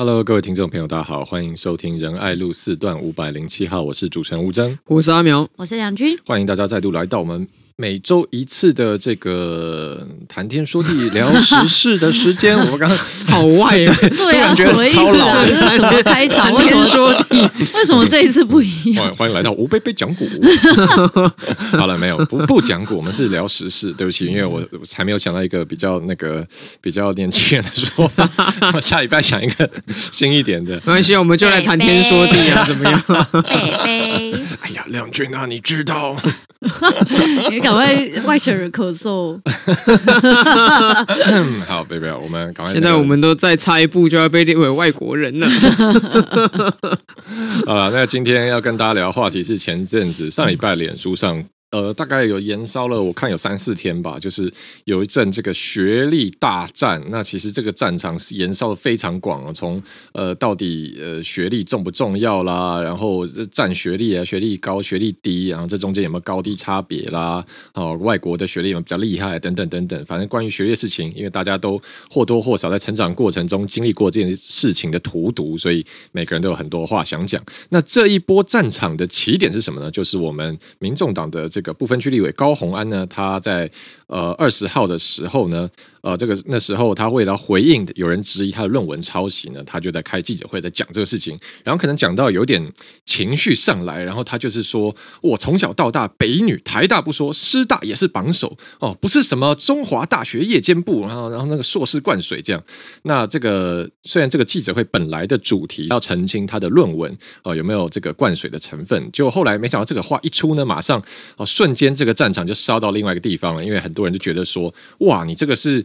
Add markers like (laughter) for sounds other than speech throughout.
Hello，各位听众朋友，大家好，欢迎收听仁爱路四段五百零七号，我是主持人吴征，我是阿苗，我是梁军，欢迎大家再度来到我们。每周一次的这个谈天说地聊时事的时间，(laughs) 我们刚刚好外啊，对啊，什么意思啊？这是什么开场？谈天说地，为什么这一次不一样？欢迎来到吴贝贝讲古。(laughs) 好了，没有不不讲古，我们是聊时事。对不起，因为我还没有想到一个比较那个比较年轻人的说法，(laughs) 我下礼拜想一个新一点的。没关系，我们就来谈天说地啊，怎么样？贝贝，哎呀，亮君啊，你知道？你赶快外省人咳嗽。(laughs) 好，不要，我们赶快。现在我们都再差一步就要被列为外国人了。(laughs) 好了，那今天要跟大家聊的话题是前阵子上礼拜脸书上。呃，大概有延烧了，我看有三四天吧，就是有一阵这个学历大战。那其实这个战场是延烧的非常广啊，从呃到底呃学历重不重要啦，然后占学历啊，学历高学历低，然后这中间有没有高低差别啦？哦，外国的学历有没有比较厉害等等等等。反正关于学历事情，因为大家都或多或少在成长过程中经历过这件事情的荼毒，所以每个人都有很多话想讲。那这一波战场的起点是什么呢？就是我们民众党的这。这个不分区立委高红安呢，他在呃二十号的时候呢。呃，这个那时候他为了回应有人质疑他的论文抄袭呢，他就在开记者会在讲这个事情，然后可能讲到有点情绪上来，然后他就是说，我从小到大北女台大不说，师大也是榜首哦，不是什么中华大学夜间部，然后然后那个硕士灌水这样。那这个虽然这个记者会本来的主题要澄清他的论文哦有没有这个灌水的成分，结果后来没想到这个话一出呢，马上哦瞬间这个战场就烧到另外一个地方了，因为很多人就觉得说，哇，你这个是。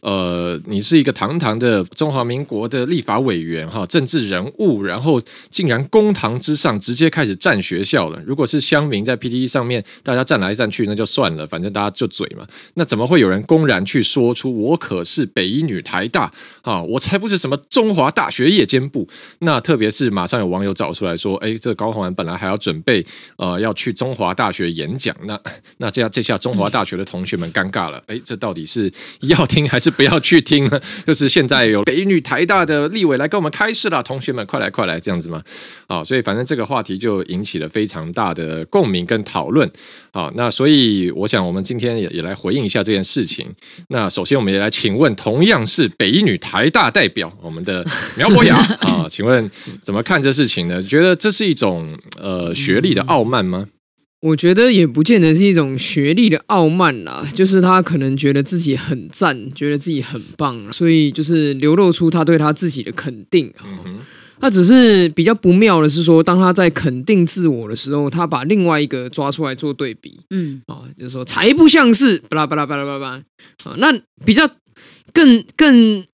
呃，你是一个堂堂的中华民国的立法委员哈，政治人物，然后竟然公堂之上直接开始占学校了。如果是乡民在 PTT 上面大家站来站去，那就算了，反正大家就嘴嘛。那怎么会有人公然去说出我可是北医女台大啊？我才不是什么中华大学夜间部。那特别是马上有网友找出来说，哎，这高虹安本来还要准备呃要去中华大学演讲，那那这样这下中华大学的同学们尴尬了，哎，这到底是要听还是？不要去听了，(laughs) 就是现在有北一女台大的立委来跟我们开示了，同学们快来快来，这样子嘛，啊，所以反正这个话题就引起了非常大的共鸣跟讨论，啊，那所以我想我们今天也也来回应一下这件事情。那首先我们也来请问，同样是北一女台大代表，我们的苗博雅 (laughs) 啊，请问怎么看这事情呢？觉得这是一种呃学历的傲慢吗？我觉得也不见得是一种学历的傲慢啦，就是他可能觉得自己很赞，觉得自己很棒，所以就是流露出他对他自己的肯定。嗯哼，他只是比较不妙的是说，当他在肯定自我的时候，他把另外一个抓出来做对比。嗯，啊，就是说才不像是巴拉巴拉巴拉巴拉啊，那比较更更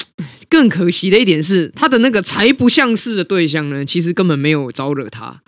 更可惜的一点是，他的那个才不像是的对象呢，其实根本没有招惹他。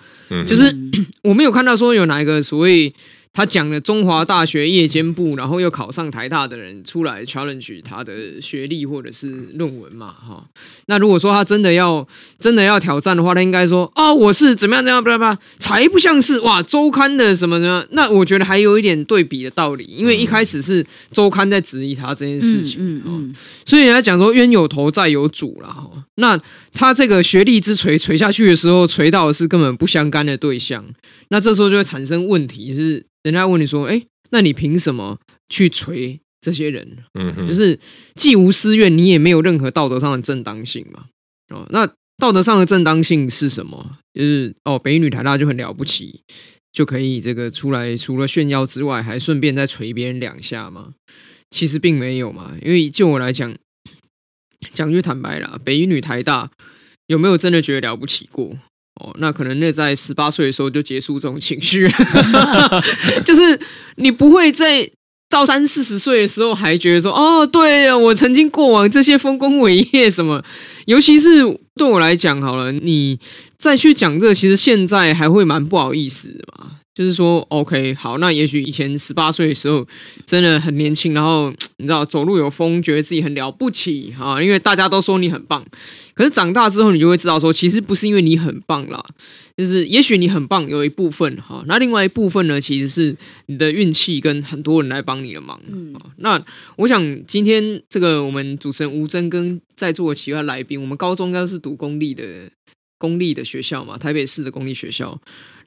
就是 (clears throat) 我没有看到说有哪一个所谓。他讲了中华大学夜间部，然后又考上台大的人出来 challenge 他的学历或者是论文嘛，哈。那如果说他真的要真的要挑战的话，他应该说啊、哦，我是怎么样怎么样，巴拉巴拉，才不像是哇周刊的什么什么。那我觉得还有一点对比的道理，因为一开始是周刊在质疑他这件事情，嗯嗯，所以人家讲说冤有头债有主了哈。那他这个学历之锤锤下去的时候，锤到的是根本不相干的对象，那这时候就会产生问题，就是。人家问你说：“哎，那你凭什么去锤这些人？嗯哼，就是既无私怨，你也没有任何道德上的正当性嘛？哦，那道德上的正当性是什么？就是哦，北一女台大就很了不起，就可以这个出来，除了炫耀之外，还顺便再锤别人两下吗？其实并没有嘛，因为就我来讲，讲句坦白啦，北一女台大有没有真的觉得了不起过？”哦，那可能那在十八岁的时候就结束这种情绪，(laughs) 就是你不会在到三四十岁的时候还觉得说，哦，对呀，我曾经过往这些丰功伟业什么，尤其是对我来讲，好了，你再去讲这个，其实现在还会蛮不好意思的嘛。就是说，OK，好，那也许以前十八岁的时候真的很年轻，然后你知道走路有风，觉得自己很了不起啊，因为大家都说你很棒。可是长大之后，你就会知道说，其实不是因为你很棒啦，就是也许你很棒有一部分哈，那另外一部分呢，其实是你的运气跟很多人来帮你的忙。嗯，那我想今天这个我们主持人吴峥跟在座的其他来宾，我们高中应该是读公立的公立的学校嘛，台北市的公立学校。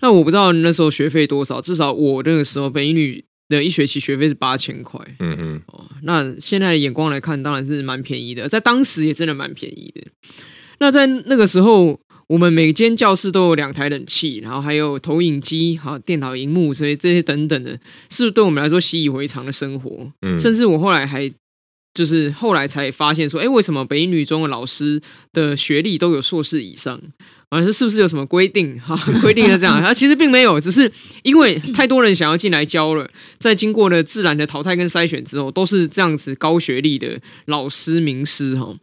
那我不知道那时候学费多少，至少我那个时候北一女的一学期学费是八千块。嗯嗯，哦，那现在的眼光来看，当然是蛮便宜的，在当时也真的蛮便宜的。那在那个时候，我们每间教室都有两台冷气，然后还有投影机、哈电脑荧幕，所以这些等等的，是对我们来说习以为常的生活。嗯，甚至我后来还就是后来才发现说，哎，为什么北一女中的老师的学历都有硕士以上？啊，是是不是有什么规定？哈，规定是这样，它其实并没有，只是因为太多人想要进来教了，在经过了自然的淘汰跟筛选之后，都是这样子高学历的老师名师哈。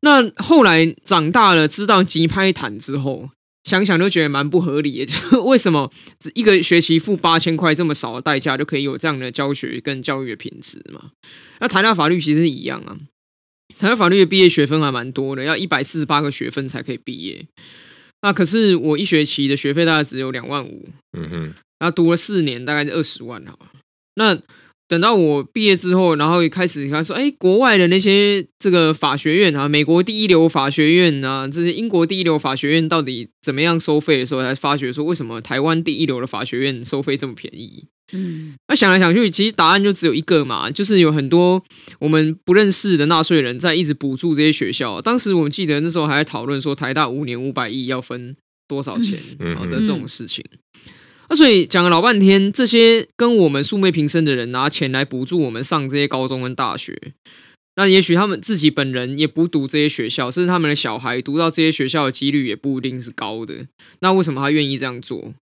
那后来长大了，知道吉拍弹之后，想想都觉得蛮不合理的，(laughs) 就为什么只一个学期付八千块这么少的代价，就可以有这样的教学跟教育的品质嘛？那台大法律其实是一样啊，台大法律的毕业学分还蛮多的，要一百四十八个学分才可以毕业。那可是我一学期的学费大概只有两万五，嗯哼，然后读了四年，大概是二十万哈。那等到我毕业之后，然后一开始他说，哎，国外的那些这个法学院啊，美国第一流法学院啊，这些英国第一流法学院到底怎么样收费的时候，才发觉说，为什么台湾第一流的法学院收费这么便宜？嗯，那想来想去，其实答案就只有一个嘛，就是有很多我们不认识的纳税人在一直补助这些学校。当时我们记得那时候还在讨论说，台大五年五百亿要分多少钱好的这种事情。那所以讲了老半天，这些跟我们素昧平生的人拿钱来补助我们上这些高中跟大学，那也许他们自己本人也不读这些学校，甚至他们的小孩读到这些学校的几率也不一定是高的。那为什么他愿意这样做？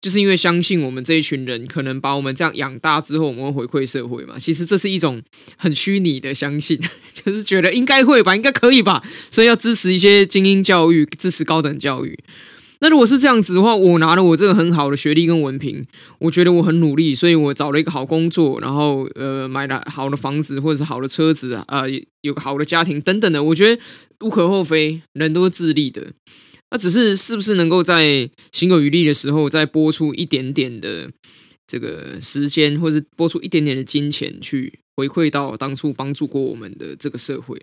就是因为相信我们这一群人可能把我们这样养大之后，我们会回馈社会嘛。其实这是一种很虚拟的相信，(laughs) 就是觉得应该会吧，应该可以吧，所以要支持一些精英教育，支持高等教育。那如果是这样子的话，我拿了我这个很好的学历跟文凭，我觉得我很努力，所以我找了一个好工作，然后呃买了好的房子或者是好的车子啊，呃，有个好的家庭等等的，我觉得无可厚非，人都是自立的。那只是是不是能够在行有余力的时候，再拨出一点点的这个时间，或者拨出一点点的金钱，去回馈到当初帮助过我们的这个社会，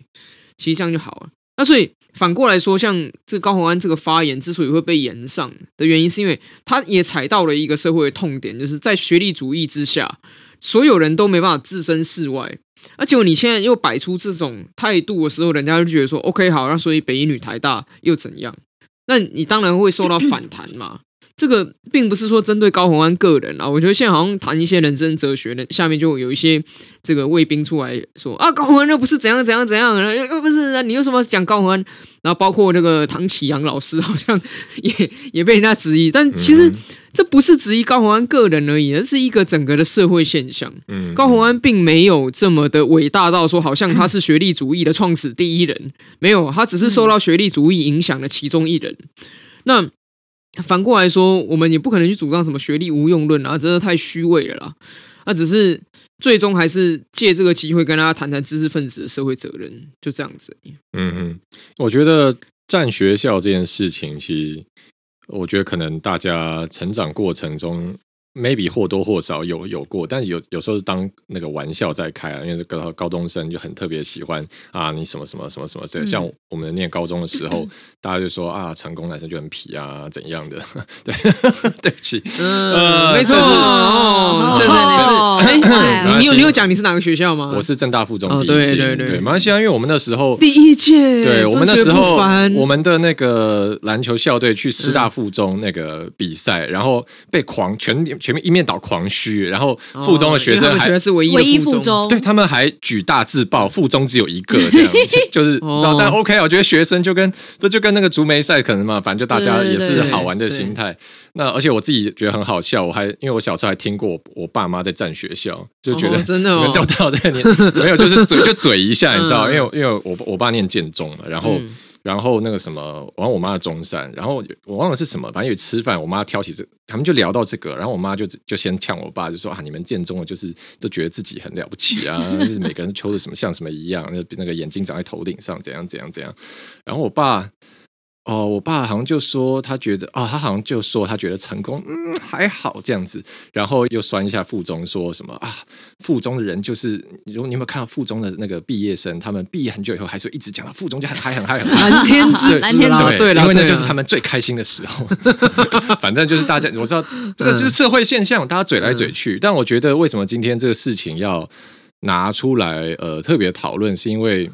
其实这样就好了。那所以反过来说，像这高虹安这个发言之所以会被延上的原因，是因为他也踩到了一个社会的痛点，就是在学历主义之下，所有人都没办法置身事外。那结果你现在又摆出这种态度的时候，人家就觉得说：“OK，好，那所以北一女、台大又怎样？”那你当然会受到反弹嘛。这个并不是说针对高虹安个人啊，我觉得现在好像谈一些人生哲学的，下面就有一些这个卫兵出来说啊，高虹安又不是怎样怎样怎样，又不是你为什么讲高虹安？然后包括那个唐启阳老师好像也也被人家质疑，但其实这不是质疑高虹安个人而已，而是一个整个的社会现象。高虹安并没有这么的伟大到说，好像他是学历主义的创始第一人，没有，他只是受到学历主义影响的其中一人。那。反过来说，我们也不可能去主张什么学历无用论啊，真的太虚伪了啦。那只是最终还是借这个机会跟大家谈谈知识分子的社会责任，就这样子。嗯嗯，我觉得占学校这件事情，其实我觉得可能大家成长过程中。Maybe 或多或少有有过，但有有时候是当那个玩笑在开啊，因为高高中生就很特别喜欢啊，你什么什么什么什么，对，像我们念高中的时候，嗯、(clears throat) 大家就说啊，成功男生就很皮啊，怎样的？(laughs) 对，(laughs) 对不起，嗯，呃、没错，哦，这是你是，哎，你有你有讲你是哪个学校吗？我是正大附中第一届，哦、对对对，对，马来西亚，因为我们那时候第一届，对我们那时候我们的那个篮球校队去师大附中那个比赛，嗯、然后被狂全全面一面倒狂嘘，然后附中的学生还是唯一附中，对他们还举大字报，附中只有一个这样，就是，(laughs) 但 OK，我觉得学生就跟这就跟那个竹梅赛可能嘛，反正就大家也是好玩的心态。那而且我自己觉得很好笑，我还因为我小时候还听过我我爸妈在站学校，就觉得真的哦，都到这个年没有，就是嘴就嘴一下，你知道，因为因为我我爸念建中嘛，然后。然后那个什么，然后我妈的中山，然后我忘了是什么，反正有吃饭，我妈挑起这，他们就聊到这个，然后我妈就就先呛我爸，就说啊，你们建中的就是就觉得自己很了不起啊，(laughs) 就是每个人抽的什么像什么一样，那那个眼睛长在头顶上，怎样怎样怎样，然后我爸。哦，我爸好像就说他觉得，哦，他好像就说他觉得成功，嗯，还好这样子，然后又酸一下附中，说什么啊，附中的人就是，如果你有没有看到附中的那个毕业生，他们毕业很久以后，还是会一直讲到附中就很嗨很嗨很嗨，蓝天之子，蓝天之子，对，因为那就是他们最开心的时候。(laughs) 反正就是大家，我知道这个是社会现象，大家嘴来嘴去。但我觉得为什么今天这个事情要拿出来，呃，特别讨论，是因为。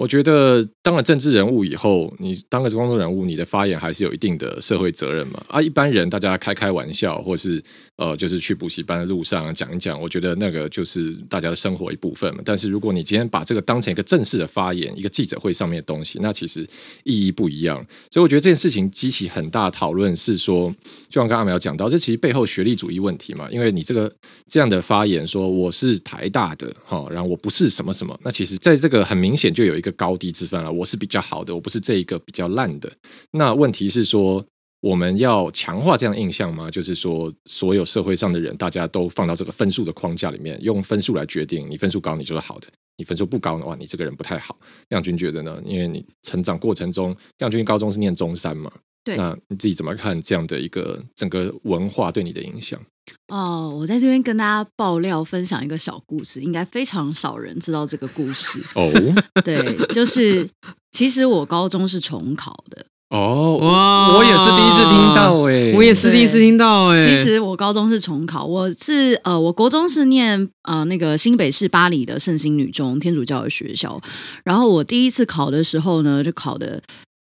我觉得当了政治人物以后，你当个公众人物，你的发言还是有一定的社会责任嘛。啊，一般人大家开开玩笑，或是呃，就是去补习班的路上讲一讲，我觉得那个就是大家的生活一部分嘛。但是如果你今天把这个当成一个正式的发言，一个记者会上面的东西，那其实意义不一样。所以我觉得这件事情激起很大讨论，是说，就像刚刚阿苗讲到，这其实背后学历主义问题嘛。因为你这个这样的发言说我是台大的哈，然后我不是什么什么，那其实在这个很明显就有一个。高低之分了，我是比较好的，我不是这一个比较烂的。那问题是说，我们要强化这样印象吗？就是说，所有社会上的人，大家都放到这个分数的框架里面，用分数来决定，你分数高，你就是好的；你分数不高的话，你这个人不太好。亮君觉得呢？因为你成长过程中，亮君高中是念中山嘛？对，那你自己怎么看这样的一个整个文化对你的影响？哦，我在这边跟大家爆料分享一个小故事，应该非常少人知道这个故事哦。(laughs) 对，就是其实我高中是重考的哦，哇，我也是第一次听到哎，我也是第一次听到哎。其实我高中是重考，我是呃，我国中是念呃那个新北市八里的圣心女中天主教的学校，然后我第一次考的时候呢，就考的。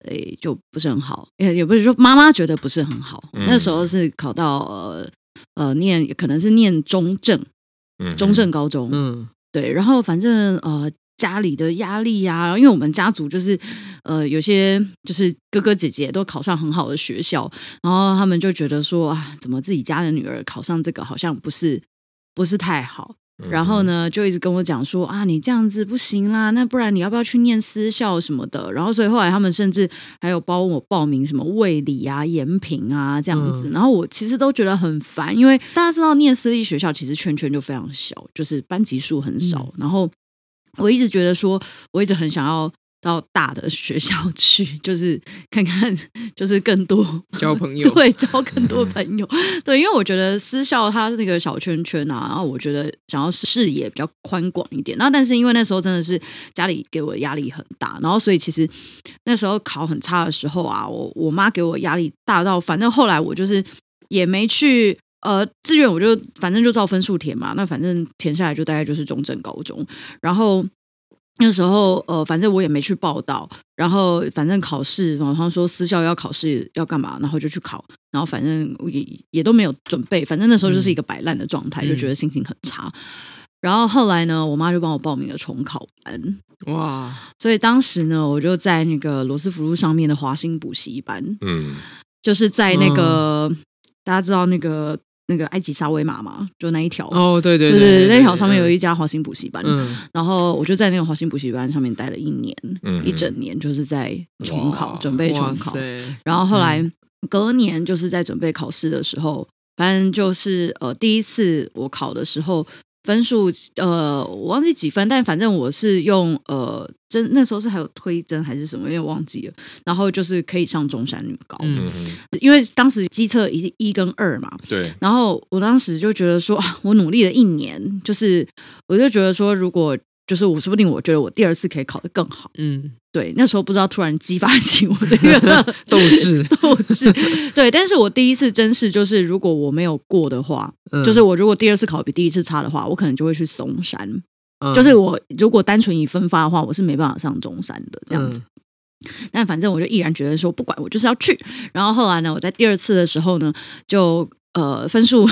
诶，就不是很好，也也不是说妈妈觉得不是很好。嗯、那时候是考到呃呃念，可能是念中正，嗯，中正高中，嗯，对。然后反正呃家里的压力呀、啊，因为我们家族就是呃有些就是哥哥姐姐都考上很好的学校，然后他们就觉得说啊，怎么自己家的女儿考上这个好像不是不是太好。然后呢，就一直跟我讲说啊，你这样子不行啦，那不然你要不要去念私校什么的？然后所以后来他们甚至还有帮我报名什么卫理啊、延平啊这样子。嗯、然后我其实都觉得很烦，因为大家知道念私立学校其实圈圈就非常小，就是班级数很少。嗯、然后我一直觉得说，我一直很想要。到大的学校去，(laughs) 就是看看，就是更多交朋 (laughs) 友，对，交更多朋友，对，因为我觉得私校它是那个小圈圈啊，然后我觉得想要视野比较宽广一点，那但是因为那时候真的是家里给我的压力很大，然后所以其实那时候考很差的时候啊，我我妈给我压力大到，反正后来我就是也没去呃志愿，我就反正就照分数填嘛，那反正填下来就大概就是中正高中，然后。那时候，呃，反正我也没去报到，然后反正考试，然后说私校要考试要干嘛，然后就去考，然后反正也也都没有准备，反正那时候就是一个摆烂的状态，嗯、就觉得心情很差。然后后来呢，我妈就帮我报名了重考班，哇！所以当时呢，我就在那个罗斯福路上面的华兴补习班，嗯，就是在那个、嗯、大家知道那个。那个埃及沙威玛嘛，就那一条。哦，对对对对，那条上面有一家华兴补习班，嗯，然后我就在那个华兴补习班上面待了一年，嗯，一整年就是在重考，准备重考，然后后来隔年就是在准备考试的时候，反正就是呃第一次我考的时候。分数呃，我忘记几分，但反正我是用呃真，那时候是还有推甄还是什么，有点忘记了。然后就是可以上中山女高，嗯嗯，因为当时机测一一跟二嘛，对。然后我当时就觉得说，我努力了一年，就是我就觉得说，如果就是我说不定，我觉得我第二次可以考得更好，嗯。对，那时候不知道突然激发起我这个 (laughs) 斗志，(laughs) 斗志。对，但是我第一次真是就是，如果我没有过的话，嗯、就是我如果第二次考比第一次差的话，我可能就会去松山。嗯、就是我如果单纯以分发的话，我是没办法上中山的这样子。嗯、但反正我就毅然决然说，不管我就是要去。然后后来呢，我在第二次的时候呢，就呃分数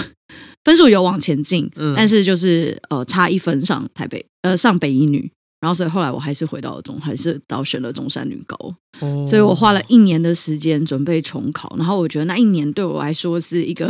分数有往前进，嗯、但是就是呃差一分上台北呃上北一女。然后，所以后来我还是回到了中，还是到选了中山女高。哦，所以我花了一年的时间准备重考。然后我觉得那一年对我来说是一个，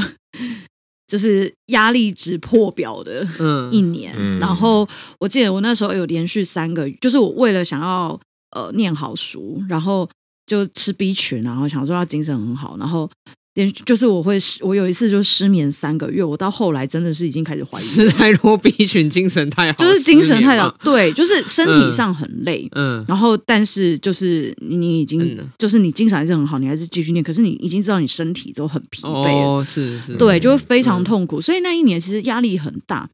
就是压力值破表的一年。嗯，然后我记得我那时候有连续三个，就是我为了想要呃念好书，然后就吃 B 群，然后想说他精神很好，然后。连就是我会失，我有一次就失眠三个月，我到后来真的是已经开始怀疑，吃太多 B 群，精神太好，就是精神太好，对，就是身体上很累，嗯，然后但是就是你已经、嗯、就是你精神还是很好，你还是继续念，可是你已经知道你身体都很疲惫了，哦，是是，对，就会非常痛苦，嗯、所以那一年其实压力很大，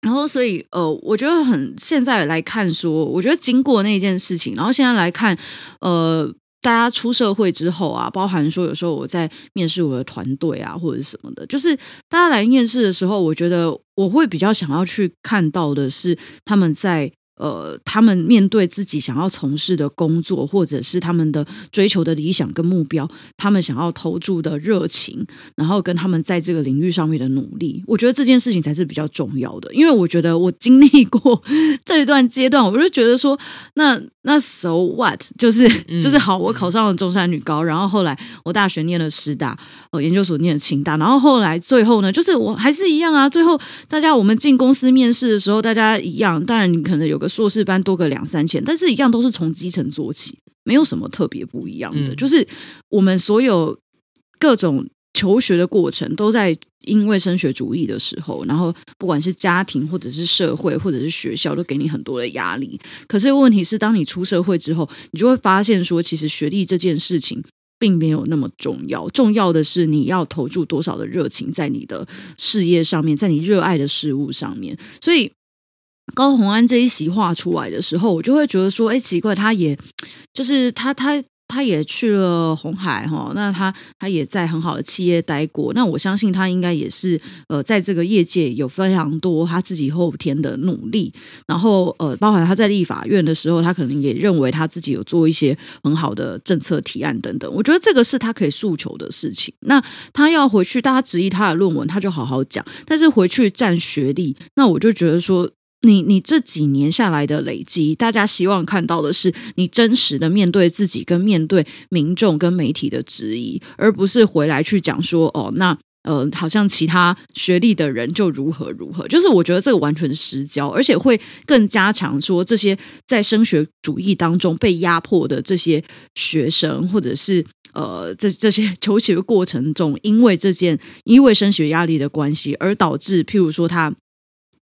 然后所以呃，我觉得很现在来看说，我觉得经过那件事情，然后现在来看，呃。大家出社会之后啊，包含说有时候我在面试我的团队啊，或者什么的，就是大家来面试的时候，我觉得我会比较想要去看到的是他们在。呃，他们面对自己想要从事的工作，或者是他们的追求的理想跟目标，他们想要投注的热情，然后跟他们在这个领域上面的努力，我觉得这件事情才是比较重要的。因为我觉得我经历过 (laughs) 这一段阶段，我就觉得说，那那 so what，就是 (laughs) 就是好，我考上了中山女高，然后后来我大学念了师大，哦，研究所念了清大，然后后来最后呢，就是我还是一样啊。最后大家我们进公司面试的时候，大家一样，当然你可能有个。硕士班多个两三千，但是一样都是从基层做起，没有什么特别不一样的。嗯、就是我们所有各种求学的过程，都在因为升学主义的时候，然后不管是家庭或者是社会或者是学校，都给你很多的压力。可是问题是，当你出社会之后，你就会发现说，其实学历这件事情并没有那么重要，重要的是你要投注多少的热情在你的事业上面，在你热爱的事物上面。所以。高洪安这一席话出来的时候，我就会觉得说，哎，奇怪，他也就是他他他也去了红海哈，那他他也在很好的企业待过，那我相信他应该也是呃，在这个业界有非常多他自己后天的努力，然后呃，包含他在立法院的时候，他可能也认为他自己有做一些很好的政策提案等等，我觉得这个是他可以诉求的事情。那他要回去，大家质疑他的论文，他就好好讲，但是回去占学历，那我就觉得说。你你这几年下来的累积，大家希望看到的是你真实的面对自己，跟面对民众跟媒体的质疑，而不是回来去讲说哦，那呃，好像其他学历的人就如何如何。就是我觉得这个完全失焦，而且会更加强说这些在升学主义当中被压迫的这些学生，或者是呃这这些求学过程中，因为这件因为升学压力的关系，而导致譬如说他。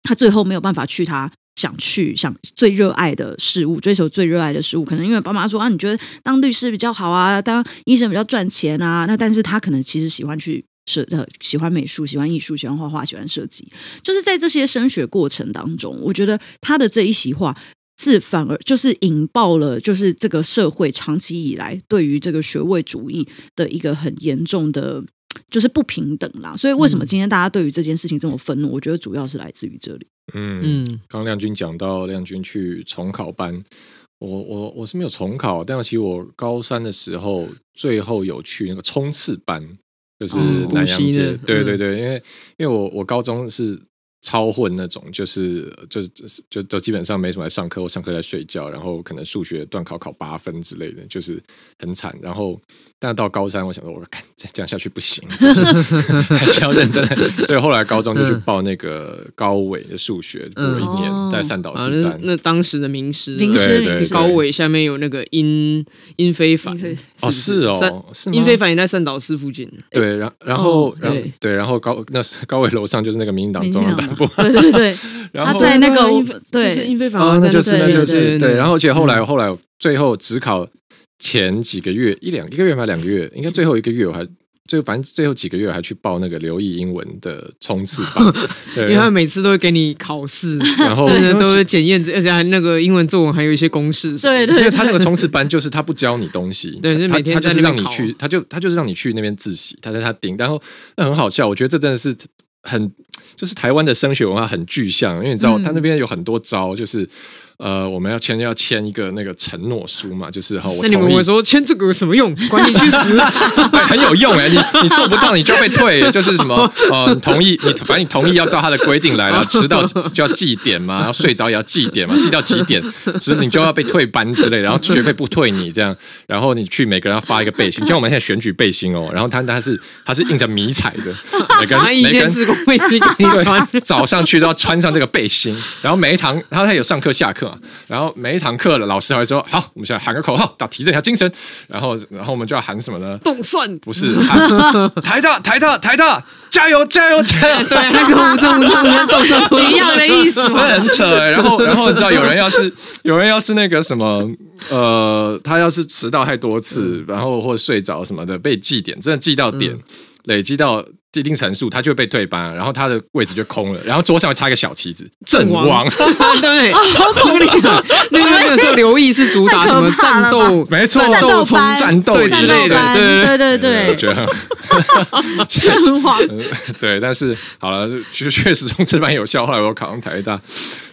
他最后没有办法去他想去、想最热爱的事物，追求最热爱的事物。可能因为爸妈说啊，你觉得当律师比较好啊，当医生比较赚钱啊。那但是他可能其实喜欢去设呃，喜欢美术、喜欢艺术、喜欢画画、喜欢设计。就是在这些升学过程当中，我觉得他的这一席话是反而就是引爆了，就是这个社会长期以来对于这个学位主义的一个很严重的。就是不平等啦，所以为什么今天大家对于这件事情这么愤怒？嗯、我觉得主要是来自于这里。嗯嗯，刚亮君讲到亮君去重考班，我我我是没有重考，但其实我高三的时候最后有去那个冲刺班，就是南阳街。哦、对对对，因为因为我我高中是。超混那种，就是就是就是就都基本上没什么来上课，我上课在睡觉，然后可能数学段考考八分之类的，就是很惨。然后，但到高三，我想说，我看再这样下去不行，就是、(laughs) 还是要认真的。所以后来高中就去报那个高伟的数学，读了一年，在善导师站、啊。那当时的名师，名师对高伟下面有那个殷殷非凡哦，是哦，是殷非凡也在善导师附近。对，然然后然后对，然后高那是高伟楼上就是那个民进党中央党。(laughs) 对对对，(laughs) 然后他在那个对，是英非凡，那就是那就是对，然后而且后来后来最后只考前几个月一两一个月还两个月，应该最后一个月我还最反正最后几个月还去报那个留意英文的冲刺班，(laughs) 因为他每次都会给你考试，然后都是检验，而且还那个英文作文还有一些公式，对对，因为他那个冲刺班就是他不教你东西，对，就每天他就是让你去，他就他就是让你去那边自习，他在他顶，然后那很好笑，我觉得这真的是很。就是台湾的升学文化很具象，因为你知道他那边有很多招，就是。呃，我们要签要签一个那个承诺书嘛，就是哈，我那你们会说签这个有什么用？管你去死，(laughs) 很有用哎！你你做不到，你就要被退，就是什么呃，同意你，反正你同意要照他的规定来了，迟到就要记点嘛，然后睡着也要记点嘛，记到几点，其实你就要被退班之类的，然后学费不退你这样，然后你去每个人要发一个背心，像我们现在选举背心哦，然后他他是他是印着迷彩的，每个人每个人自贡 (laughs) 背心给你穿，早上去都要穿上这个背心，然后每一堂，然后他有上课下课。嘛。然后每一堂课的老师还会说：“好，我们现在喊个口号，打提振一下精神。”然后，然后我们就要喊什么呢？动算不是喊台大，台大，台大，(laughs) 加油，加油，加油！对，那个吴正吴正跟动算不一样的意思嘛，很扯欸。然后，然后你知道，有人要是有人要是那个什么，呃，他要是迟到太多次，然后或者睡着什么的，被记点，真的记到点，累积到。一定层数，他就会被退班，然后他的位置就空了，然后桌上会插一个小旗子，阵亡。(laughs) 对，我跟你讲，(laughs) 那个那个时候刘毅是主打什么战斗，没错，战斗冲战斗之类的，对对对对，我觉得 (laughs) 阵亡。对，但是好了，确确实中职班有效，后来我考上台大，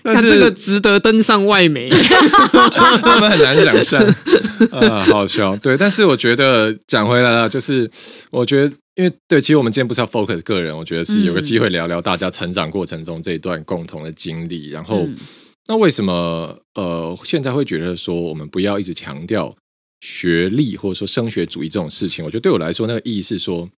但是这个值得登上外媒，他们很难想象啊，好笑。对，但是我觉得讲回来了，就是我觉得。因为对，其实我们今天不是要 focus 个人，我觉得是有个机会聊聊大家成长过程中这一段共同的经历。然后，嗯、那为什么呃现在会觉得说我们不要一直强调学历或者说升学主义这种事情？我觉得对我来说，那个意义是说，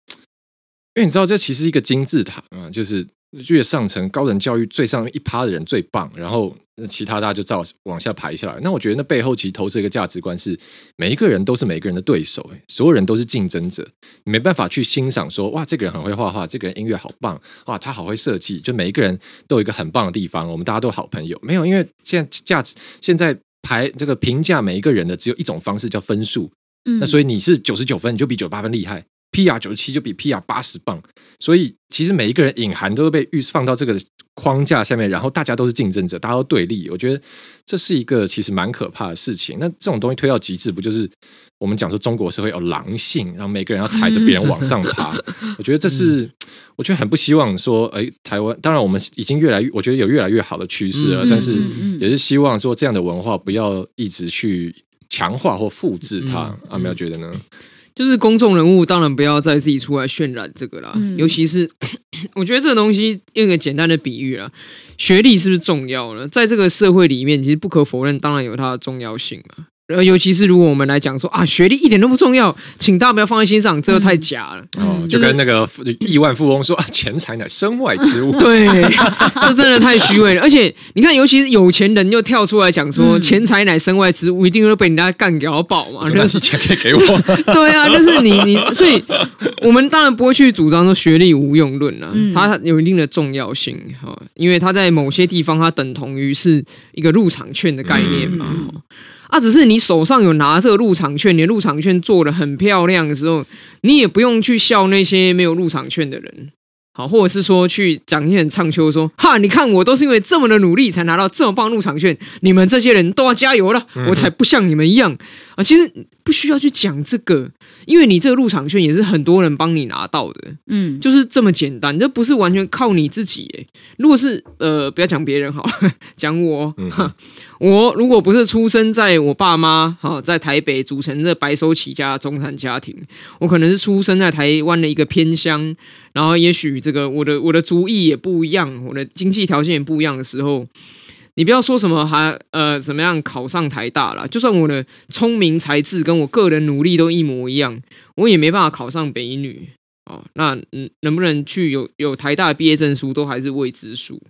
因为你知道这其实是一个金字塔啊，就是。越上层高等教育最上面一趴的人最棒，然后其他大家就照往下排下来。那我觉得那背后其实投射一个价值观是，每一个人都是每一个人的对手，所有人都是竞争者，你没办法去欣赏说哇，这个人很会画画，这个人音乐好棒，哇，他好会设计，就每一个人都有一个很棒的地方，我们大家都好朋友。没有，因为现在价值现在排这个评价每一个人的只有一种方式叫分数，嗯，那所以你是九十九分，你就比九十八分厉害。PR 九十七就比 PR 八十棒，所以其实每一个人隐含都被预放到这个框架下面，然后大家都是竞争者，大家都对立。我觉得这是一个其实蛮可怕的事情。那这种东西推到极致，不就是我们讲说中国社会有狼性，然后每个人要踩着别人往上爬？我觉得这是我觉得很不希望说，哎，台湾当然我们已经越来越，我觉得有越来越好的趋势了，但是也是希望说这样的文化不要一直去强化或复制它。阿苗觉得呢？就是公众人物，当然不要再自己出来渲染这个啦。嗯、尤其是，我觉得这个东西用一个简单的比喻啦，学历是不是重要呢？在这个社会里面，其实不可否认，当然有它的重要性嘛。然后，尤其是如果我们来讲说啊，学历一点都不重要，请大家不要放在心上，这个太假了。哦，就跟那个亿万富翁说啊，钱财乃身外之物。(laughs) 对，(laughs) 这真的太虚伪了。而且你看，尤其是有钱人又跳出来讲说，钱财乃身外之物，一定会被人家干掉爆嘛。那你钱可以给我？(laughs) 对啊，就是你你，所以我们当然不会去主张说学历无用论啊，它有一定的重要性哈，因为它在某些地方它等同于是一个入场券的概念嘛。啊，只是你手上有拿这个入场券，你的入场券做的很漂亮的时候，你也不用去笑那些没有入场券的人。好，或者是说去讲一些很唱秋，说哈，你看我都是因为这么的努力才拿到这么棒入场券，你们这些人都要加油了，我才不像你们一样啊！其实不需要去讲这个，因为你这个入场券也是很多人帮你拿到的，嗯，就是这么简单，这不是完全靠你自己诶。如果是呃，不要讲别人好了，(laughs) 讲我，哈，我如果不是出生在我爸妈哈在台北组成这白手起家的中产家庭，我可能是出生在台湾的一个偏乡。然后，也许这个我的我的族裔也不一样，我的经济条件也不一样的时候，你不要说什么还呃怎么样考上台大了，就算我的聪明才智跟我个人努力都一模一样，我也没办法考上北一女哦。那嗯，能不能去有有台大的毕业证书都还是未知数。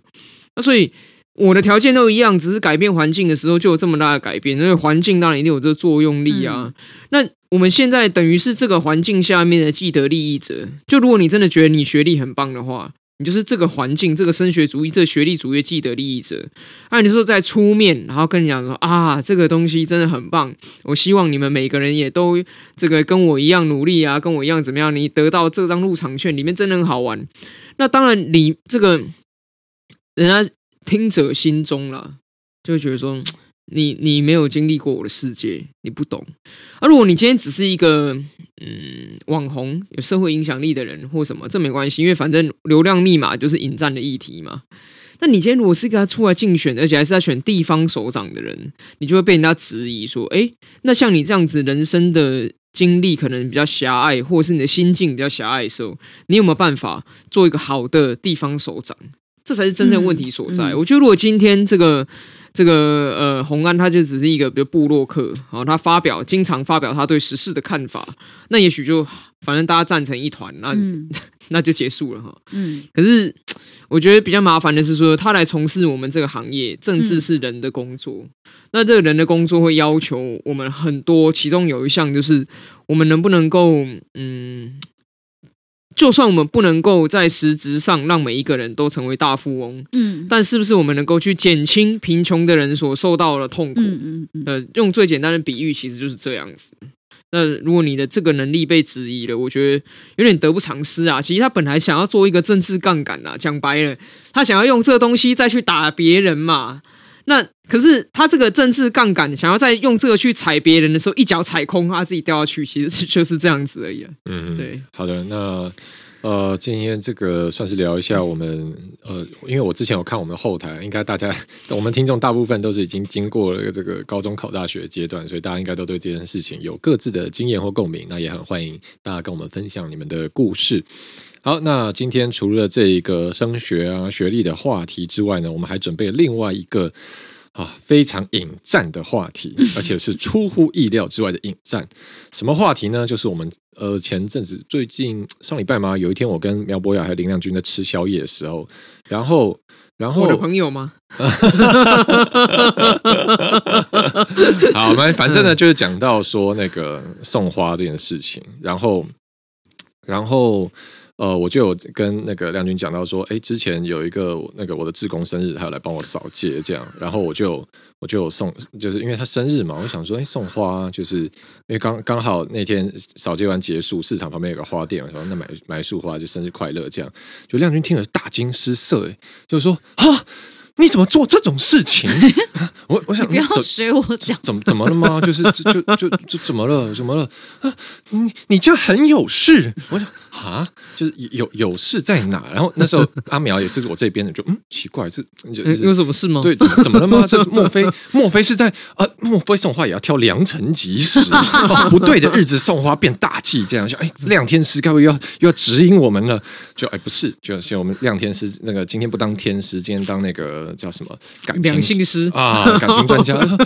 那所以我的条件都一样，只是改变环境的时候就有这么大的改变，因为环境当然一定有这个作用力啊。嗯、那。我们现在等于是这个环境下面的既得利益者。就如果你真的觉得你学历很棒的话，你就是这个环境、这个升学主义、这个学历主义既得利益者。那你说在出面，然后跟你讲说啊，这个东西真的很棒，我希望你们每个人也都这个跟我一样努力啊，跟我一样怎么样？你得到这张入场券，里面真的很好玩。那当然，你这个人家听者心中了，就会觉得说。你你没有经历过我的世界，你不懂。而、啊、如果你今天只是一个嗯网红，有社会影响力的人或什么，这没关系，因为反正流量密码就是引战的议题嘛。那你今天如果是一个出来竞选，而且还是在选地方首长的人，你就会被人家质疑说：哎，那像你这样子人生的经历可能比较狭隘，或者是你的心境比较狭隘的时候，你有没有办法做一个好的地方首长？这才是真正问题所在。嗯嗯、我觉得如果今天这个。这个呃洪安他就只是一个比如部落客，然后他发表经常发表他对时事的看法，那也许就反正大家站成一团，那、嗯、(laughs) 那就结束了哈。嗯，可是我觉得比较麻烦的是说，他来从事我们这个行业，政治是人的工作，嗯、那这个人的工作会要求我们很多，其中有一项就是我们能不能够嗯。就算我们不能够在实质上让每一个人都成为大富翁，嗯，但是不是我们能够去减轻贫穷的人所受到的痛苦？嗯嗯嗯。呃，用最简单的比喻，其实就是这样子。那如果你的这个能力被质疑了，我觉得有点得不偿失啊。其实他本来想要做一个政治杠杆啊，讲白了，他想要用这个东西再去打别人嘛。那可是他这个政治杠杆，想要再用这个去踩别人的时候，一脚踩空，他自己掉下去，其实就是这样子而已啊。嗯，对。好的，那呃，今天这个算是聊一下我们呃，因为我之前有看我们的后台，应该大家我们听众大部分都是已经经过了这个高中考大学阶段，所以大家应该都对这件事情有各自的经验或共鸣。那也很欢迎大家跟我们分享你们的故事。好，那今天除了这一个升学啊、学历的话题之外呢，我们还准备了另外一个啊非常引战的话题，而且是出乎意料之外的引战。什么话题呢？就是我们呃前阵子最近上礼拜嘛，有一天我跟苗博雅还有林亮君在吃宵夜的时候，然后然后我的朋友吗？(laughs) 好，我们反正呢就是讲到说那个送花这件事情，然后然后。呃，我就有跟那个亮君讲到说，哎，之前有一个那个我的志工生日，他要来帮我扫街，这样，然后我就我就有送，就是因为他生日嘛，我想说，哎，送花，就是因为刚刚好那天扫街完结束，市场旁边有个花店，我说那买买一束花就生日快乐，这样，就亮君听了大惊失色，哎，就是说，啊。你怎么做这种事情？(laughs) 我我想你不要学我讲，怎么怎么了吗？就是就就就就怎么了？怎么了？啊，你你这样很有事。我想啊，就是有有事在哪？然后那时候 (laughs) 阿苗也是我这边的，就嗯奇怪，这有什么事吗？对，怎么怎么了吗？这是莫非莫非是在啊？莫非送花也要挑良辰吉时？(laughs) 不对的日子送花变大忌，这样就哎，亮天师该不会又要又要指引我们了？就哎不是，就像我们亮天师那个今天不当天师，今天当那个。叫什么？感情性师啊，感情专家。他说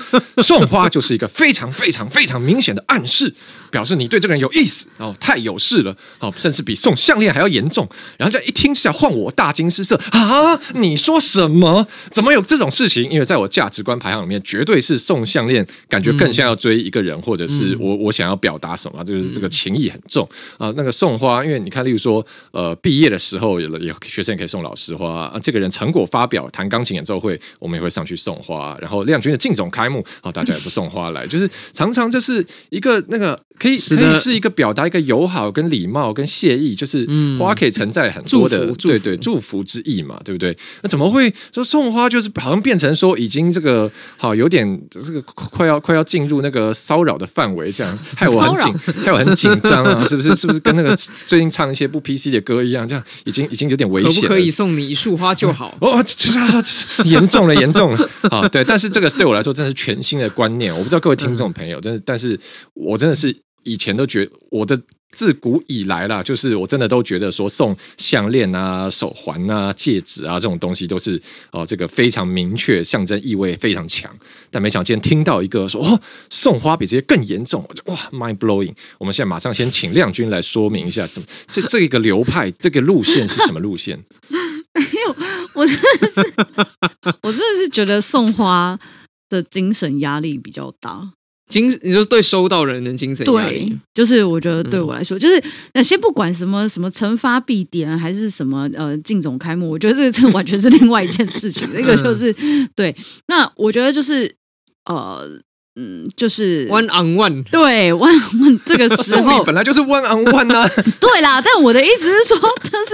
送花就是一个非常非常非常明显的暗示，表示你对这个人有意思，哦，太有事了，哦，甚至比送项链还要严重。然后这一听是要换我大惊失色啊！你说什么？怎么有这种事情？因为在我价值观排行里面，绝对是送项链，感觉更像要追一个人，或者是我我想要表达什么，就是这个情谊很重啊。那个送花，因为你看，例如说，呃，毕业的时候有有学生也可以送老师花啊。这个人成果发表，弹钢琴。演奏会，我们也会上去送花，然后亮君的竞总开幕，好，大家也都送花来，就是常常就是一个那个可以可以是一个表达一个友好跟礼貌跟谢意，就是花可以承载很多的对对祝福之意嘛，对不对？那怎么会说送花就是好像变成说已经这个好有点这个快要快要进入那个骚扰的范围，这样害我很紧害我很紧张啊，(laughs) 是不是？是不是跟那个最近唱一些不 PC 的歌一样，这样已经已经有点危险？可不可以送你一束花就好？(laughs) 哦，其实啊。严重了，严重了啊！对，但是这个对我来说真的是全新的观念。我不知道各位听众朋友，真是，但是我真的是以前都觉，我的自古以来啦，就是我真的都觉得说送项链啊、手环啊、戒指啊这种东西都是哦，这个非常明确，象征意味非常强。但没想到今天听到一个说哦，送花比这些更严重，我就哇，mind blowing！我们现在马上先请亮君来说明一下，怎么这这一个流派，这个路线是什么路线？(laughs) 没有，我真的是，我真的是觉得送花的精神压力比较大。精，你说对收到人的精神压力，对，就是我觉得对我来说，嗯、就是那先不管什么什么惩罚必点还是什么呃竞总开幕，我觉得这个这完全是另外一件事情。那个就是 (laughs) 对，那我觉得就是呃。嗯，就是 one on one，对 one on one 这个时候本来就是 one on one 啊。(laughs) 对啦，但我的意思是说，(laughs) 但是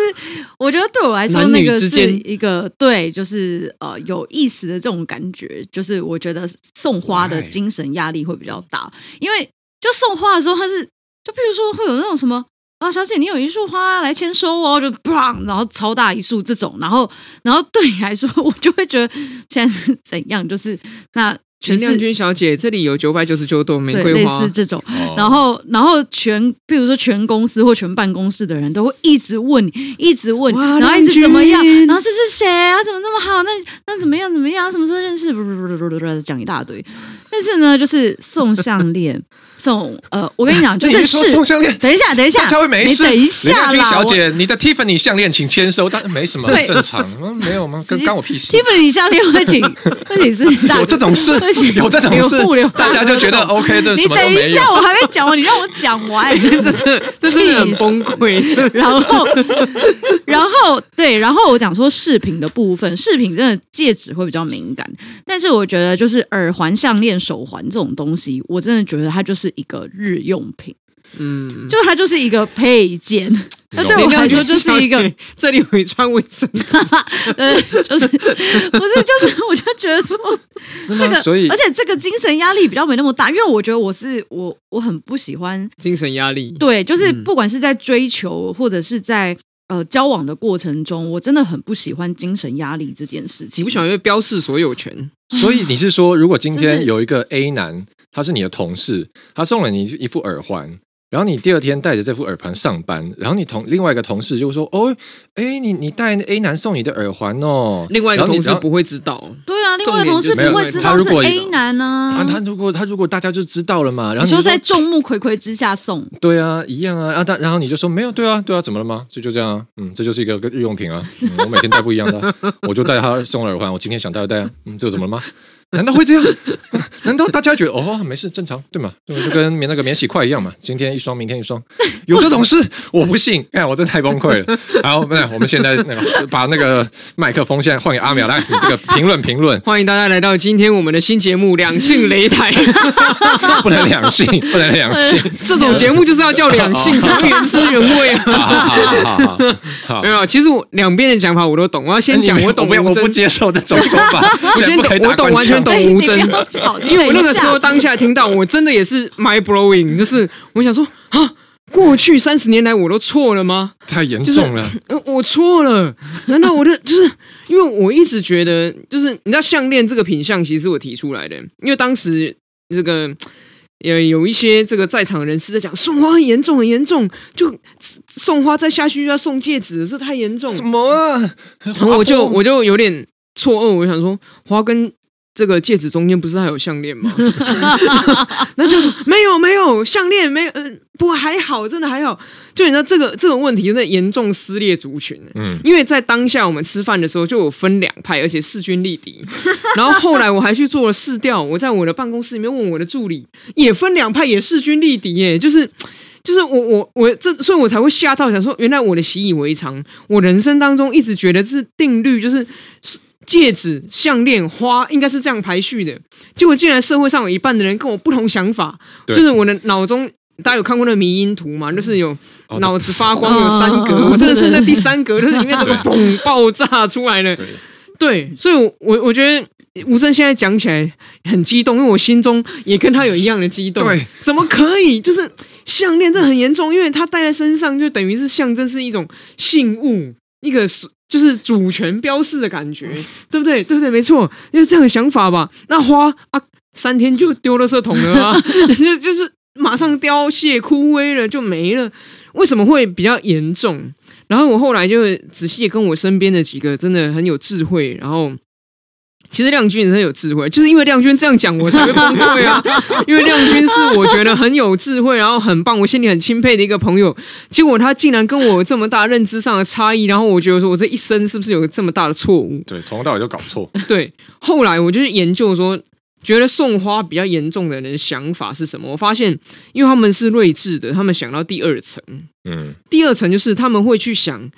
我觉得对我来说，那个是一个对，就是呃有意思的这种感觉，就是我觉得送花的精神压力会比较大，因为就送花的时候，他是就比如说会有那种什么啊，小姐你有一束花来签收哦，就砰，然后超大一束这种，然后然后对你来说，(laughs) 我就会觉得现在是怎样，就是那。全亮君小姐，这里有九百九十九朵玫瑰花，类似这种。然后，然后全，比如说全公司或全办公室的人都会一直问你，一直问，然后一直怎么样？然后这是谁啊？怎么那么好？那那怎么样？怎么样？什么时候认识？不不不不不不，讲一大堆。但是呢，就是送项链。送呃，我跟你讲，(laughs) 就是说送项链。等一下，等一下，他会没事。等一下啦，小姐，你的 Tiffany 项链请签收，但没什么，正常。(laughs) 没有吗？跟关我屁事。Tiffany 项链会请，(laughs) 会请是有这种事，有这种事，大家就觉得 OK。这什么都没有。你等一下，我还没讲完，你让我讲完，这这这真的很崩溃。然后，然后对，然后我讲说饰品的部分，饰品真的戒指会比较敏感，但是我觉得就是耳环、项链、手环这种东西，我真的觉得它就是。一个日用品，嗯，就它就是一个配件，(laughs) 那对我来说就是一个。这里有一串卫生纸，(laughs) 呃，就是不是就是，我就觉得说这个，所以而且这个精神压力比较没那么大，因为我觉得我是我我很不喜欢精神压力，对，就是不管是在追求或者是在呃交往的过程中，我真的很不喜欢精神压力这件事情。你不喜欢因为标示所有权，所以你是说，如果今天有一个 A 男。他是你的同事，他送了你一副耳环，然后你第二天带着这副耳环上班，然后你同另外一个同事就说：“哦，哎，你你带 A 男送你的耳环哦。”另外一个同事不会知道，对啊，另外同事不会知道是 A 男呢。啊，他如果他如果大家就知道了嘛，然后你说在众目睽睽之下送，对啊，一样啊，然后他然后你就说没有，对啊，对啊，怎么了吗？就就这样啊，嗯，这就是一个日用品啊，我每天戴不一样的，我就戴他送耳环，我今天想戴就戴啊，嗯，这有怎么了吗？(laughs) 难道会这样？难道大家觉得哦，没事，正常，对吗？对，就跟免那个免洗筷一样嘛，今天一双，明天一双，有这种事？我不信！看我真的太崩溃了。好，那我们现在那个把那个麦克风现在换给阿淼来，你这个评论评论。欢迎大家来到今天我们的新节目《两性擂台》。(laughs) 不能两性，不能两性，这种节目就是要叫两性，才原汁原味啊！好好好好，没有，其实我两边的讲法我都懂。我要先讲，我懂，我不接受这种说法。(laughs) 我先懂，我懂完全。懂吴峥，(laughs) 因为我那个时候当下听到，我真的也是 mind blowing，就是我想说啊，过去三十年来我都错了吗？太严重了，(laughs) 就是、我错了？难道我的 (laughs) 就是因为我一直觉得，就是你知道项链这个品相，其实是我提出来的，因为当时这个呃有一些这个在场人士在讲送花很严重，很严重，就送花再下去就要送戒指，这太严重。什么啊？然后我就我就有点错愕，我想说花跟。这个戒指中间不是还有项链吗？(laughs) 那就是没有没有项链，没有，呃，不过还好，真的还好。就你知道这个这种问题，真的严重撕裂族群。嗯，因为在当下我们吃饭的时候就有分两派，而且势均力敌。(laughs) 然后后来我还去做了试调，我在我的办公室里面问我的助理，也分两派，也势均力敌。耶，就是就是我我我这，所以我才会吓到，想说原来我的习以为常，我人生当中一直觉得是定律，就是是。戒指、项链、花应该是这样排序的，结果竟然社会上有一半的人跟我不同想法，就是我的脑中，大家有看过那个迷因图吗？就是有脑子发光有三格，哦、我真的是那第三格，就是里面这个 (laughs) 嘣爆炸出来了。对，对，所以我，我我觉得吴正现在讲起来很激动，因为我心中也跟他有一样的激动。对，怎么可以？就是项链这很严重，因为他戴在身上就等于是象征是一种信物，一个是。就是主权标示的感觉，对不对？对不对？没错，就是这样的想法吧。那花啊，三天就丢了色桶了啊？(laughs) 就就是马上凋谢枯萎了，就没了。为什么会比较严重？然后我后来就仔细跟我身边的几个真的很有智慧，然后。其实亮君也很有智慧，就是因为亮君这样讲，我才会崩溃啊！(laughs) 因为亮君是我觉得很有智慧，然后很棒，我心里很钦佩的一个朋友。结果他竟然跟我有这么大认知上的差异，然后我觉得说，我这一生是不是有这么大的错误？对，从头到尾就搞错。对，后来我就是研究说，觉得送花比较严重的人的想法是什么？我发现，因为他们是睿智的，他们想到第二层，嗯，第二层就是他们会去想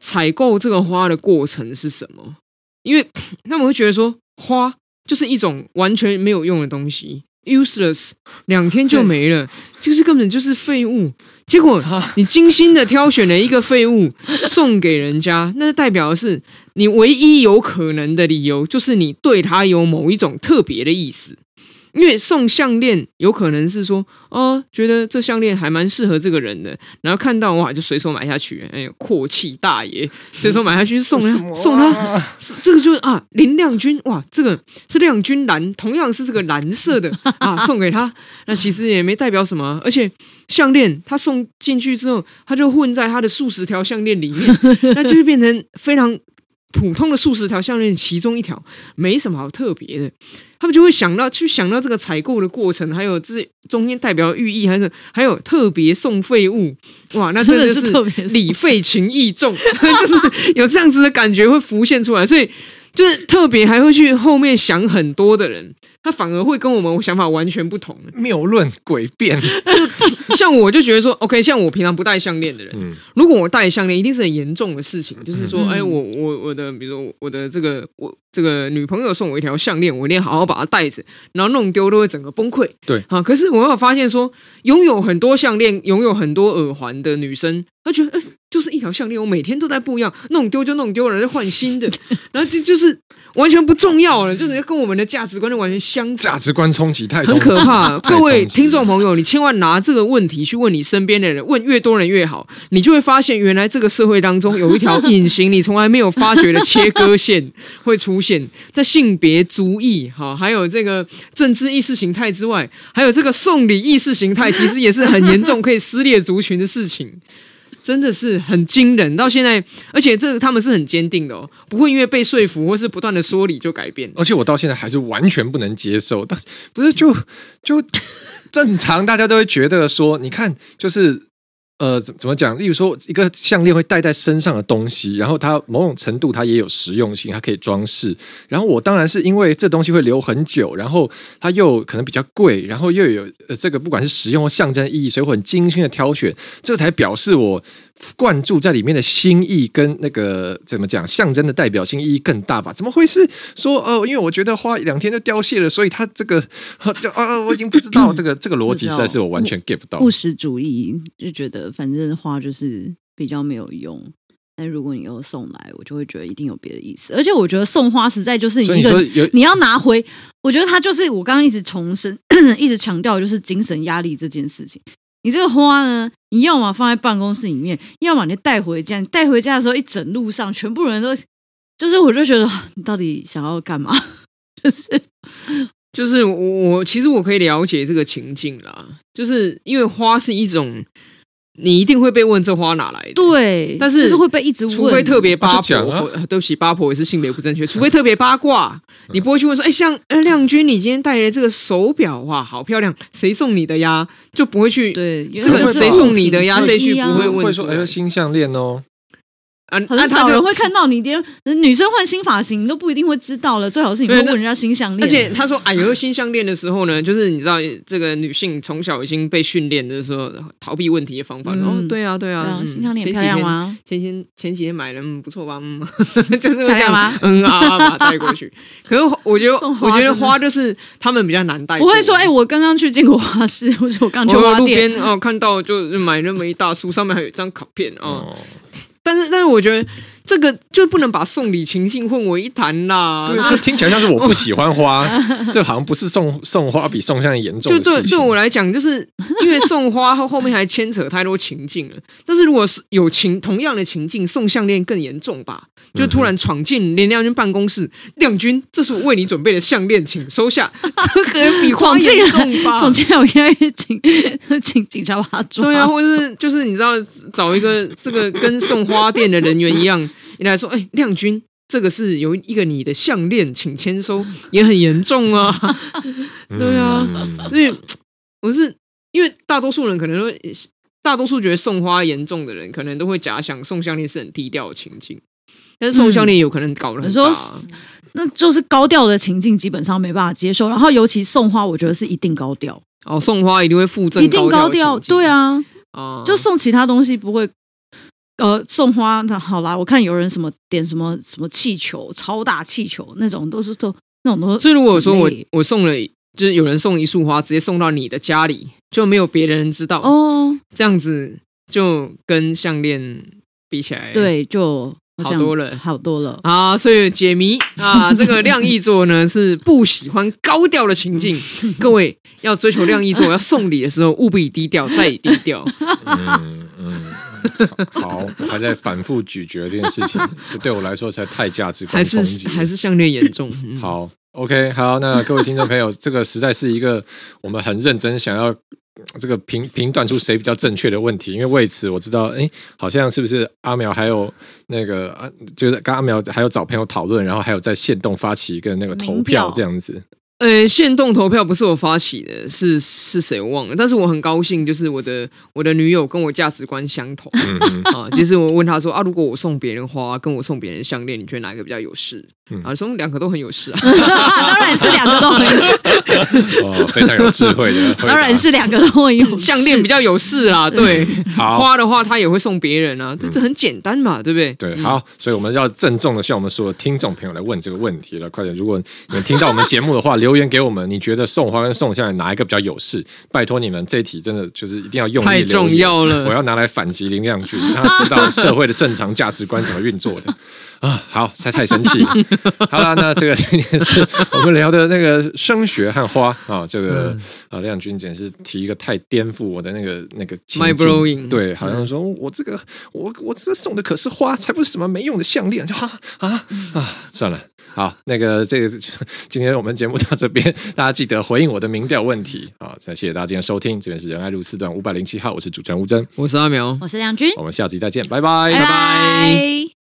采购这个花的过程是什么。因为 (laughs) 他们会觉得说，花就是一种完全没有用的东西，useless，两天就没了，(laughs) 就是根本就是废物。结果 (laughs) 你精心的挑选了一个废物送给人家，那代表的是你唯一有可能的理由，就是你对他有某一种特别的意思。因为送项链有可能是说，哦，觉得这项链还蛮适合这个人的，然后看到哇，就随手买下去，哎，阔气大爷，随手买下去送他，(laughs) 啊、送他，这个就是啊，林亮君，哇，这个是亮君蓝，同样是这个蓝色的啊，送给他，(laughs) 那其实也没代表什么，而且项链他送进去之后，他就混在他的数十条项链里面，那就是变成非常。普通的数十条项链，其中一条没什么好特别的，他们就会想到去想到这个采购的过程，还有这中间代表寓意，还是还有特别送废物，哇，那真的是礼费情意重，(laughs) 就是有这样子的感觉会浮现出来，所以就是特别还会去后面想很多的人。他反而会跟我们想法完全不同，谬论诡辩。像我就觉得说，(laughs) OK，像我平常不戴项链的人，嗯、如果我戴项链，一定是很严重的事情。就是说，嗯、哎，我我我的，比如说我的这个我这个女朋友送我一条项链，我一定要好好把它戴着，然后弄丢都会整个崩溃。对啊，可是我有发现说，拥有很多项链、拥有很多耳环的女生，她觉得，哎，就是一条项链，我每天都在不一样，弄丢就弄丢了，再换新的，(laughs) 然后就就是。完全不重要了，就是跟我们的价值观就完全相反。价值观冲击太很可怕。(laughs) 各位听众朋友，你千万拿这个问题去问你身边的人，问越多人越好，你就会发现，原来这个社会当中有一条隐形、你从来没有发觉的切割线会出现在性别、族裔，哈，还有这个政治意识形态之外，还有这个送礼意识形态，其实也是很严重，可以撕裂族群的事情。真的是很惊人，到现在，而且这他们是很坚定的哦，不会因为被说服或是不断的说理就改变。而且我到现在还是完全不能接受，但不是就就正常，大家都会觉得说，你看就是。呃，怎怎么讲？例如说，一个项链会戴在身上的东西，然后它某种程度它也有实用性，它可以装饰。然后我当然是因为这东西会留很久，然后它又可能比较贵，然后又有呃这个不管是实用或象征意义，所以我很精心的挑选，这才表示我。灌注在里面的心意跟那个怎么讲，象征的代表性意义更大吧？怎么会是说呃？因为我觉得花两天就凋谢了，所以他这个 (laughs) 就啊，我已经不知道这 (laughs) 个这个逻辑实在是我完全 get 不到。务实主义就觉得反正花就是比较没有用，但如果你又送来，我就会觉得一定有别的意思。而且我觉得送花实在就是一个你，说你要拿回，我觉得它就是我刚刚一直重申、(coughs) 一直强调，就是精神压力这件事情。你这个花呢，你要么放在办公室里面，要么你带回家。你带回家的时候，一整路上全部人都，就是我就觉得 (sighs) 你到底想要干嘛？(laughs) 就是就是我我其实我可以了解这个情境啦，就是因为花是一种。你一定会被问这花哪来的？对，但是就是会被一直问，除非特别八婆，啊、对不起，八婆也是性别不正确。除非 (laughs) 特别八卦，你不会去问说，哎，像亮君，你今天戴的这个手表，哇，好漂亮，谁送你的呀？就不会去对这个谁送你的呀？这句不会问说，哎，新项链哦。啊，很少人会看到你连女生换新发型你都不一定会知道了。最好是你会问人家新项链。而且他说：“哎呦，新项链的时候呢，就是你知道这个女性从小已经被训练的时候逃避问题的方法。哦，对啊，对啊，新项链漂亮吗？前前前几天买了，不错吧？嗯，(laughs) 就是这样吗？嗯啊，把它带过去。可是我觉得，我觉得花就是他们比较难带。我会说，哎，我刚刚去进过花市，或者我刚去花店哦，看到就买那么一大束，上面还有一张卡片哦。(laughs) ”但是，但是我觉得这个就不能把送礼情境混为一谈啦。对，这听起来像是我不喜欢花，(laughs) 这好像不是送送花比送相严重。就对对我来讲，就是因为送花后后面还牵扯太多情境了。但是如果是有情同样的情境，送项链更严重吧？就突然闯进林亮君办公室，亮君，这是我为你准备的项链，请收下。(laughs) 这个比花严重吧？闯进来，我应该请请警察把他抓。对啊，或者是就是你知道找一个这个跟送。花店的人员一样，你来说，哎、欸，亮君，这个是有一个你的项链，请签收，也很严重啊。(laughs) 对啊，所以我是因为大多数人可能说，大多数觉得送花严重的人，可能都会假想送项链是很低调的情境，但是送项链有可能搞得很大、啊嗯，那就是高调的情境基本上没办法接受。然后尤其送花，我觉得是一定高调哦，送花一定会附赠，一定高调，对啊，啊，就送其他东西不会。呃，送花那好啦，我看有人什么点什么什么气球，超大气球那种都是都那种都。所以如果说我我送了，就是有人送一束花，直接送到你的家里，就没有别人知道哦，这样子就跟项链比起来，对，就好多了，好多了啊！所以解谜啊，这个亮羿座呢是不喜欢高调的情境。(laughs) 各位要追求亮羿座，要送礼的时候务必低调，再低调。(laughs) 嗯嗯，好，我还在反复咀嚼这件事情，这对我来说实在太价值观冲击，还是还是项链严重。嗯、好，OK，好，那各位听众朋友，这个实在是一个我们很认真想要。这个评评断出谁比较正确的问题，因为为此我知道，哎，好像是不是阿苗还有那个啊，就是跟阿苗还有找朋友讨论，然后还有在线动发起一个那个投票这样子。呃，限动投票不是我发起的，是是谁我忘了，但是我很高兴，就是我的我的女友跟我价值观相同、嗯、啊。就是我问她说啊，如果我送别人花，跟我送别人项链，你觉得哪一个比较有事？嗯、啊，说两个都很有事啊，(laughs) 当然是两个都很有事。哦，非常有智慧的，(laughs) 当然是两个都很有事。(laughs) 项链比较有事啊，对。好花的话，他也会送别人啊，这这很简单嘛，对不对？对，好，所以我们要郑重的向我们所有听众朋友来问这个问题了，快点！如果你们听到我们节目的话，留言给我们，你觉得送花跟送下来哪一个比较有事？拜托你们，这一题真的就是一定要用力。太重要了，我要拿来反击林亮君，让他知道社会的正常价值观怎么运作的啊！好，才太神奇了。(laughs) 好了，那这个今天是我们聊的那个升学和花啊，这个啊亮君简直是提一个太颠覆我的那个那个 my bro。对，好像说我这个我我这送的可是花，才不是什么没用的项链，就啊啊啊！算了。好，那个这个今天我们节目到这边，大家记得回应我的民调问题。啊，再谢谢大家今天收听，这边是仁爱路四段五百零七号，我是主持人吴峥，我是阿苗，我是亮君，我们下集再见，拜拜，拜拜。